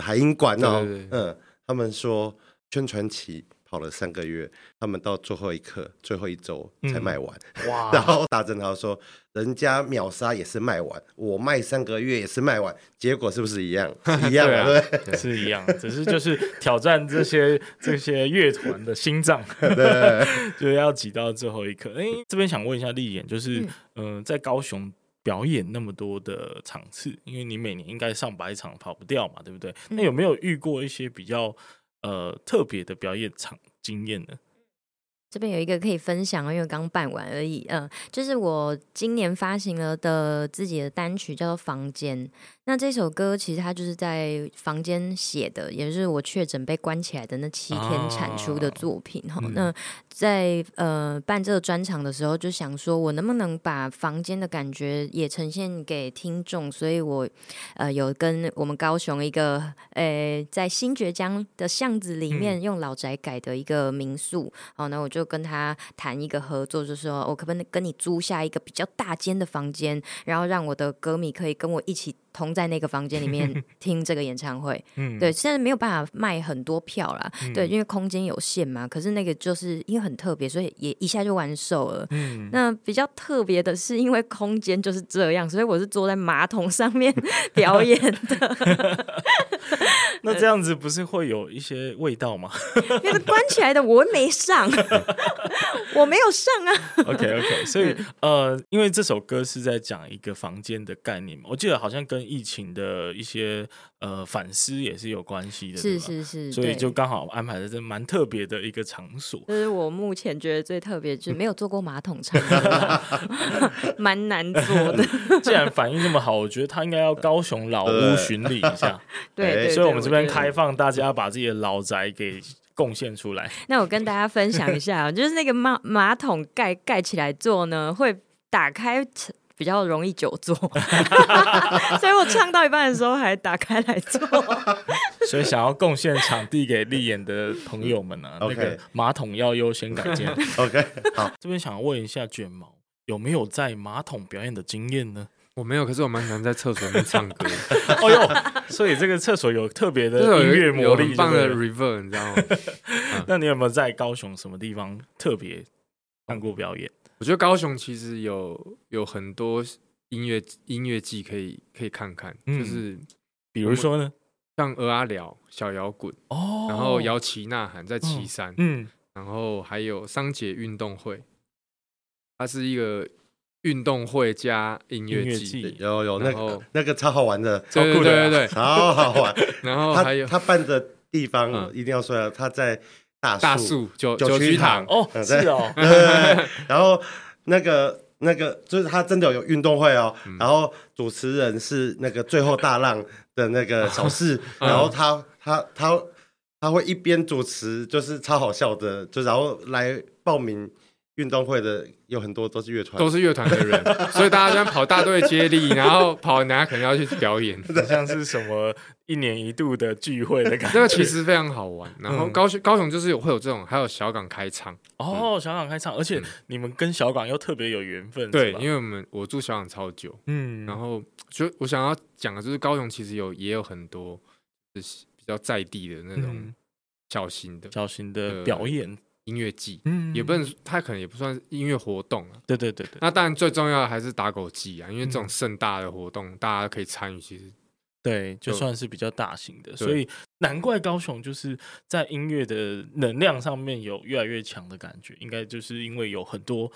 海英馆哦，嗯，他们说宣传期。跑了三个月，他们到最后一刻、最后一周才卖完。嗯、哇！然后大正豪说：“人家秒杀也是卖完，我卖三个月也是卖完，结果是不是一样？一样啊，对，对，是一样。只是就是挑战这些这些乐团的心脏，对，就要挤到最后一刻。哎，这边想问一下立言，就是嗯、呃，在高雄表演那么多的场次，因为你每年应该上百场跑不掉嘛，对不对？那有没有遇过一些比较？呃，特别的表演场经验呢？这边有一个可以分享，因为刚办完而已。嗯、呃，就是我今年发行了的自己的单曲，叫做《房间》。那这首歌其实它就是在房间写的，也就是我确诊被关起来的那七天产出的作品哈。啊、那在呃办这个专场的时候，就想说我能不能把房间的感觉也呈现给听众，所以我呃有跟我们高雄一个呃在新崛江的巷子里面用老宅改的一个民宿，好、嗯，那我就跟他谈一个合作，就是说我可不可以跟你租下一个比较大间的房间，然后让我的歌迷可以跟我一起。同在那个房间里面 听这个演唱会，嗯，对，现在没有办法卖很多票啦，嗯、对，因为空间有限嘛。可是那个就是因为很特别，所以也一下就完售了。嗯，那比较特别的是，因为空间就是这样，所以我是坐在马桶上面 表演的。那这样子不是会有一些味道吗？关起来的，我没上，我没有上啊。OK OK，所以呃，因为这首歌是在讲一个房间的概念嘛，我记得好像跟疫情的一些呃反思也是有关系的，是是是，所以就刚好安排在这蛮特别的一个场所。就是我目前觉得最特别，就是没有做过马桶唱歌，蛮难做的。既然反应这么好，我觉得他应该要高雄老屋巡礼一下。对，对，所以我们这边开放大家把自己的老宅给贡献出来。那我跟大家分享一下，就是那个马马桶盖盖起来做呢，会打开。比较容易久坐，所以我唱到一半的时候还打开来坐。所以想要贡献场地给立演的朋友们呢、啊，那个马桶要优先改建。OK，好，这边想要问一下卷毛，有没有在马桶表演的经验呢？我没有，可是我蛮喜欢在厕所里面唱歌。哦呦，所以这个厕所有特别的音乐魔力，放的 reverb，你知道吗？那你有没有在高雄什么地方特别看过表演？我觉得高雄其实有有很多音乐音乐季可以可以看看，嗯、就是比如说呢，像鹅阿寮小摇滚哦，然后摇旗呐喊在旗山，嗯，然后还有桑杰运动会，它是一个运动会加音乐季，有有那个那个超好玩的，超酷的，对对对，超好玩。然后还有他办的地方一定要说要他在。大树九九曲堂。哦，是哦，对，然后那个那个就是他真的有运动会哦，然后主持人是那个最后大浪的那个小四，然后他他他他会一边主持，就是超好笑的，就然后来报名。运动会的有很多都是乐团，都是乐团的人，所以大家这样跑大队接力，然后跑，人家可能要去表演，像是什么一年一度的聚会的感觉。这个其实非常好玩。然后高雄，高雄就是有会有这种，还有小港开唱哦，小港开唱，而且你们跟小港又特别有缘分。对，因为我们我住小港超久，嗯，然后就我想要讲的就是高雄其实有也有很多就是比较在地的那种小型的小型的表演。音乐季，嗯，也不能，它可能也不算音乐活动啊。对对对对。那当然最重要的还是打狗祭啊，因为这种盛大的活动，大家可以参与，其实对，就算是比较大型的，所以难怪高雄就是在音乐的能量上面有越来越强的感觉，应该就是因为有很多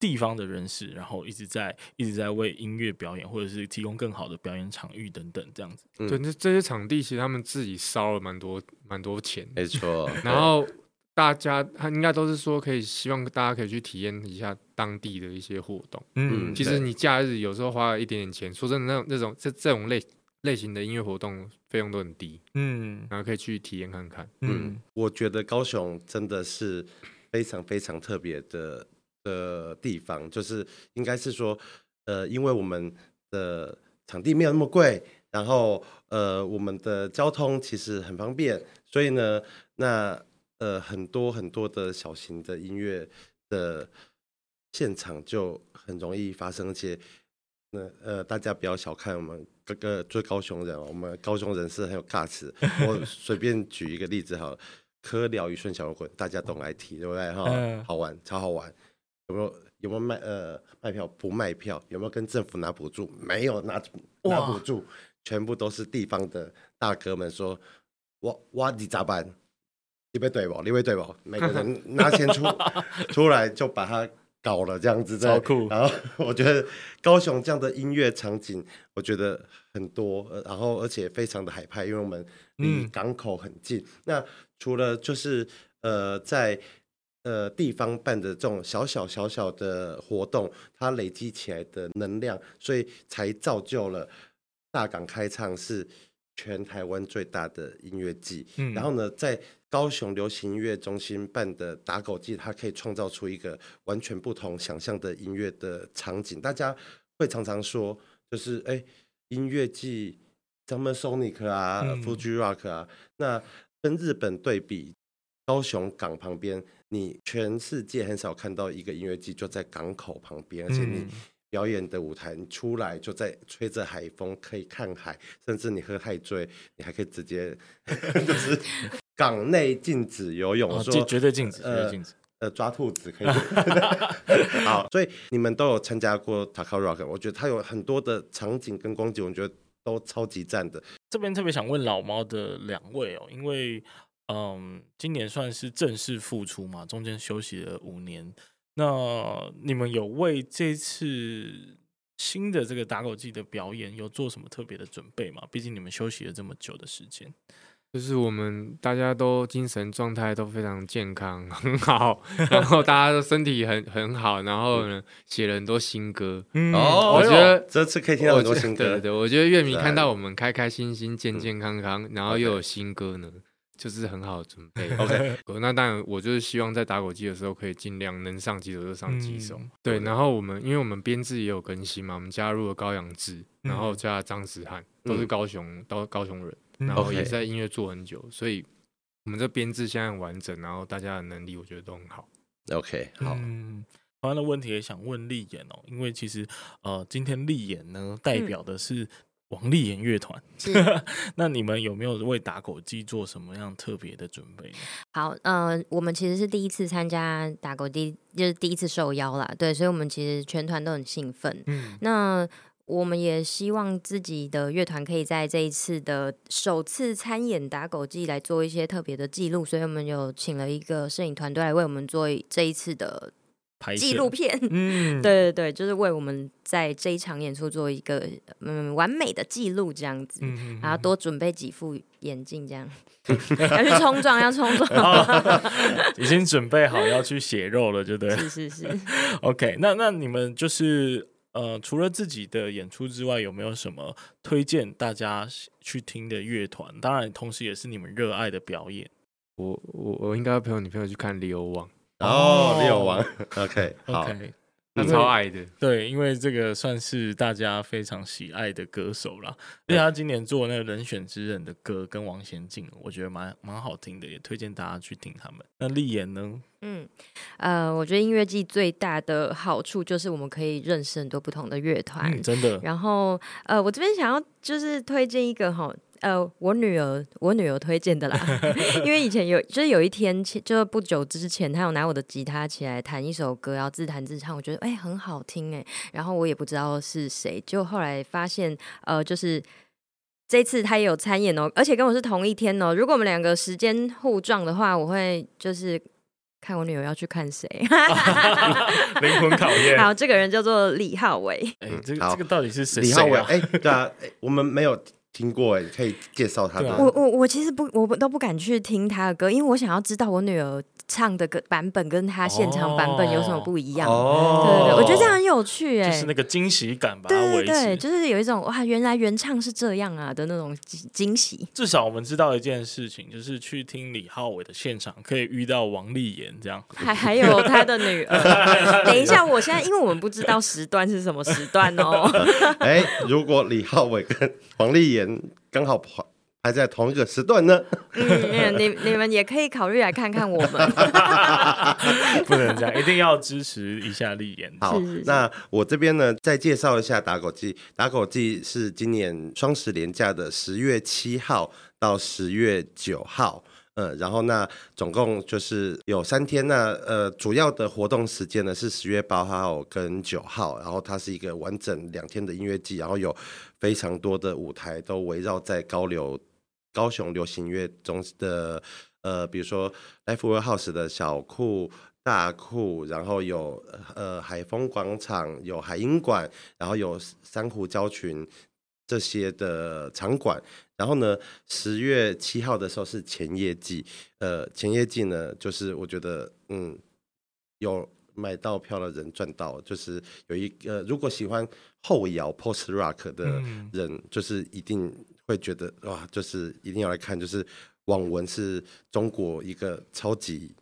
地方的人士，然后一直在一直在为音乐表演，或者是提供更好的表演场域等等这样子。对，那这些场地其实他们自己烧了蛮多蛮多钱，没错，然后。大家他应该都是说可以，希望大家可以去体验一下当地的一些活动。嗯，其实你假日有时候花了一点点钱，说真的，那种那种这这种类类型的音乐活动费用都很低，嗯然后可以去体验看看。嗯我觉得高雄真的是非常非常特别的的地方，就是应该是说，呃，因为我们的场地没有那么贵，然后呃，我们的交通其实很方便，所以呢，那呃很多很多的小型的音乐的现场就很容易发生，一些那呃大家不要小看我们各个最高雄人哦，我们高雄人是很有 guts。我 随便举一个例子好了，科聊与顺小摇滚，大家都爱提，对不对哈？嗯好玩，超好玩。有没有有没有卖呃卖票不卖票？有没有跟政府拿补助？没有拿拿补助，全部都是地方的大哥们说，我我你咋办？你会对不？你会对不？每个人拿钱出 出来就把它搞了，这样子超酷然后我觉得高雄这样的音乐场景，我觉得很多，呃然后而且非常的海派，因为我们离港口很近。嗯、那除了就是呃在呃地方办的这种小小小小的活动，它累积起来的能量，所以才造就了大港开唱是全台湾最大的音乐季。嗯、然后呢，在高雄流行音乐中心办的打狗季，它可以创造出一个完全不同想象的音乐的场景。大家会常常说，就是哎，音乐季，Summer Sonic 啊、嗯、Fuji Rock 啊，那跟日本对比，高雄港旁边，你全世界很少看到一个音乐季就在港口旁边，而且你表演的舞台，你出来就在吹着海风，可以看海，甚至你喝太醉，你还可以直接 就是。港内禁止游泳，哦、说绝对禁止，绝对禁止。呃，抓兔子可以。好，所以你们都有参加过 Taka Rock，我觉得它有很多的场景跟光景，我觉得都超级赞的。这边特别想问老猫的两位哦，因为嗯，今年算是正式复出嘛，中间休息了五年，那你们有为这次新的这个打狗季的表演有做什么特别的准备吗？毕竟你们休息了这么久的时间。就是我们大家都精神状态都非常健康，很好，然后大家都身体很很好，然后呢写了很多新歌。嗯，哦，我觉得这次可以听到很多新歌。对对，我觉得乐迷看到我们开开心心、健健康康，然后又有新歌呢，就是很好的准备。OK，那当然我就是希望在打火机的时候可以尽量能上几首就上几首。对，然后我们因为我们编制也有更新嘛，我们加入了高阳志，然后加张子涵，都是高雄高高雄人。然后也在音乐做很久所以我们这编制现在很完整，然后大家的能力我觉得都很好。OK，好。嗯，同样的问题也想问立言哦，因为其实呃，今天立言呢代表的是王立言乐团，嗯、那你们有没有为打狗机做什么样特别的准备？好，呃，我们其实是第一次参加打狗机，就是第一次受邀啦，对，所以我们其实全团都很兴奋。嗯，那。我们也希望自己的乐团可以在这一次的首次参演打狗记来做一些特别的记录，所以我们有请了一个摄影团队来为我们做这一次的纪录片。嗯，对对对，就是为我们在这一场演出做一个嗯完美的记录这样子，然后多准备几副眼镜这样，要去冲撞，要冲撞，已经准备好要去血肉了，就对，是是是。OK，那那你们就是。呃，除了自己的演出之外，有没有什么推荐大家去听的乐团？当然，同时也是你们热爱的表演。我我我应该要陪我女朋友去看李欧王哦，李欧王，OK，好。Okay. 他超爱的，对，因为这个算是大家非常喜爱的歌手啦。而且他今年做那个人选之人的歌，跟王贤静，我觉得蛮蛮好听的，也推荐大家去听他们。那立言呢？嗯，呃，我觉得音乐季最大的好处就是我们可以认识很多不同的乐团，嗯，真的。然后，呃，我这边想要就是推荐一个哈。呃，我女儿，我女儿推荐的啦，因为以前有，就是有一天，就不久之前，她有拿我的吉他起来弹一首歌，然后自弹自唱，我觉得哎、欸、很好听哎，然后我也不知道是谁，就后来发现，呃，就是这次她也有参演哦，而且跟我是同一天哦，如果我们两个时间互撞的话，我会就是看我女儿要去看谁 灵魂考验。好，这个人叫做李浩伟，哎、欸，这个这个到底是谁？李浩伟，哎、欸，对啊，我们没有。听过哎，可以介绍他的。我我我其实不，我不都不敢去听他的歌，因为我想要知道我女儿唱的歌版本跟他现场版本有什么不一样。哦对对对，我觉得这样很有趣哎、就是那个惊喜感吧对对对，就是有一种哇，原来原唱是这样啊的那种惊惊喜。至少我们知道一件事情，就是去听李浩伟的现场，可以遇到王丽妍这样。还还有他的女儿。等一下，我现在因为我们不知道时段是什么时段哦。哎，如果李浩伟跟王丽妍刚好排排在同一个时段呢？嗯，你你们也可以考虑来看看我们。不能这样，一定要支持一下丽言。好是是是，那我这边呢，再介绍一下打狗季。打狗季是今年双十连假的十月七号到十月九号。嗯，然后那总共就是有三天。那呃，主要的活动时间呢是十月八号跟九号。然后它是一个完整两天的音乐季，然后有非常多的舞台都围绕在高流高雄流行乐中的呃，比如说 Live Warehouse 的小库。大库，然后有呃海丰广场，有海音馆，然后有珊瑚礁群这些的场馆。然后呢，十月七号的时候是前业绩，呃，前业绩呢，就是我觉得嗯，有买到票的人赚到，就是有一个如果喜欢后摇 post rock 的人，嗯、就是一定会觉得哇，就是一定要来看，就是网文是中国一个超级。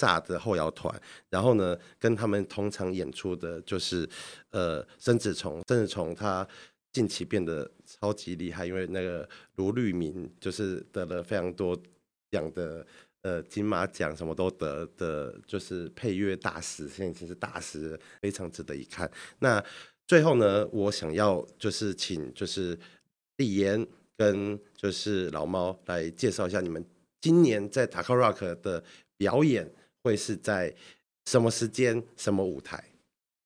炸的后摇团，然后呢，跟他们同场演出的就是呃，曾子虫，曾子虫他近期变得超级厉害，因为那个卢律明就是得了非常多奖的呃金马奖，什么都得的，就是配乐大师，现在已经是大师，非常值得一看。那最后呢，我想要就是请就是立言跟就是老猫来介绍一下你们今年在塔克 Rock 的表演。会是在什么时间、什么舞台？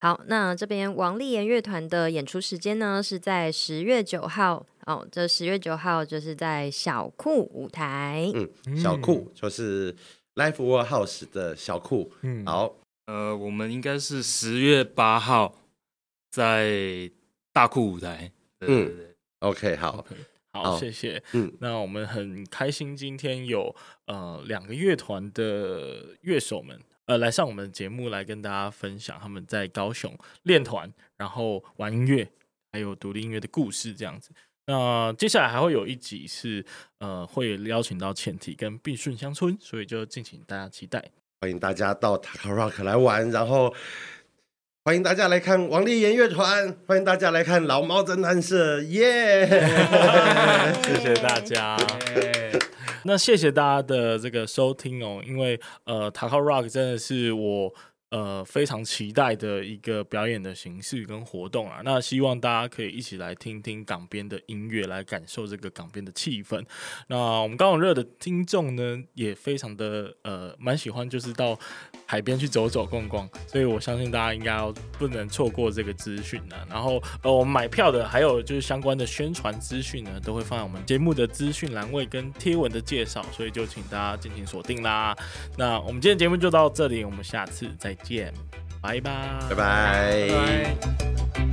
好，那这边王立言乐团的演出时间呢，是在十月九号哦。这十月九号就是在小库舞台。嗯，小库就是 Live Warehouse 的小库。嗯，好，呃，我们应该是十月八号在大库舞台。对对对嗯，OK，好。Okay. 好，好，谢谢。嗯，那我们很开心，今天有呃两个乐团的乐手们呃来上我们的节目，来跟大家分享他们在高雄练团，然后玩音乐，还有独立音乐的故事这样子。那接下来还会有一集是呃会邀请到前提跟碧顺乡村，所以就敬请大家期待。欢迎大家到塔克 Rock 来玩，然后。欢迎大家来看王立言乐团，欢迎大家来看老猫侦探社，耶、yeah! 谢谢大家。那谢谢大家的这个收听哦，因为呃，塔克 Rock 真的是我。呃，非常期待的一个表演的形式跟活动啊，那希望大家可以一起来听听港边的音乐，来感受这个港边的气氛。那我们高雄热的听众呢，也非常的呃，蛮喜欢，就是到海边去走走逛逛，所以我相信大家应该不能错过这个资讯呢。然后呃，我们买票的还有就是相关的宣传资讯呢，都会放在我们节目的资讯栏位跟贴文的介绍，所以就请大家进行锁定啦。那我们今天节目就到这里，我们下次再。见。拜拜。拜拜。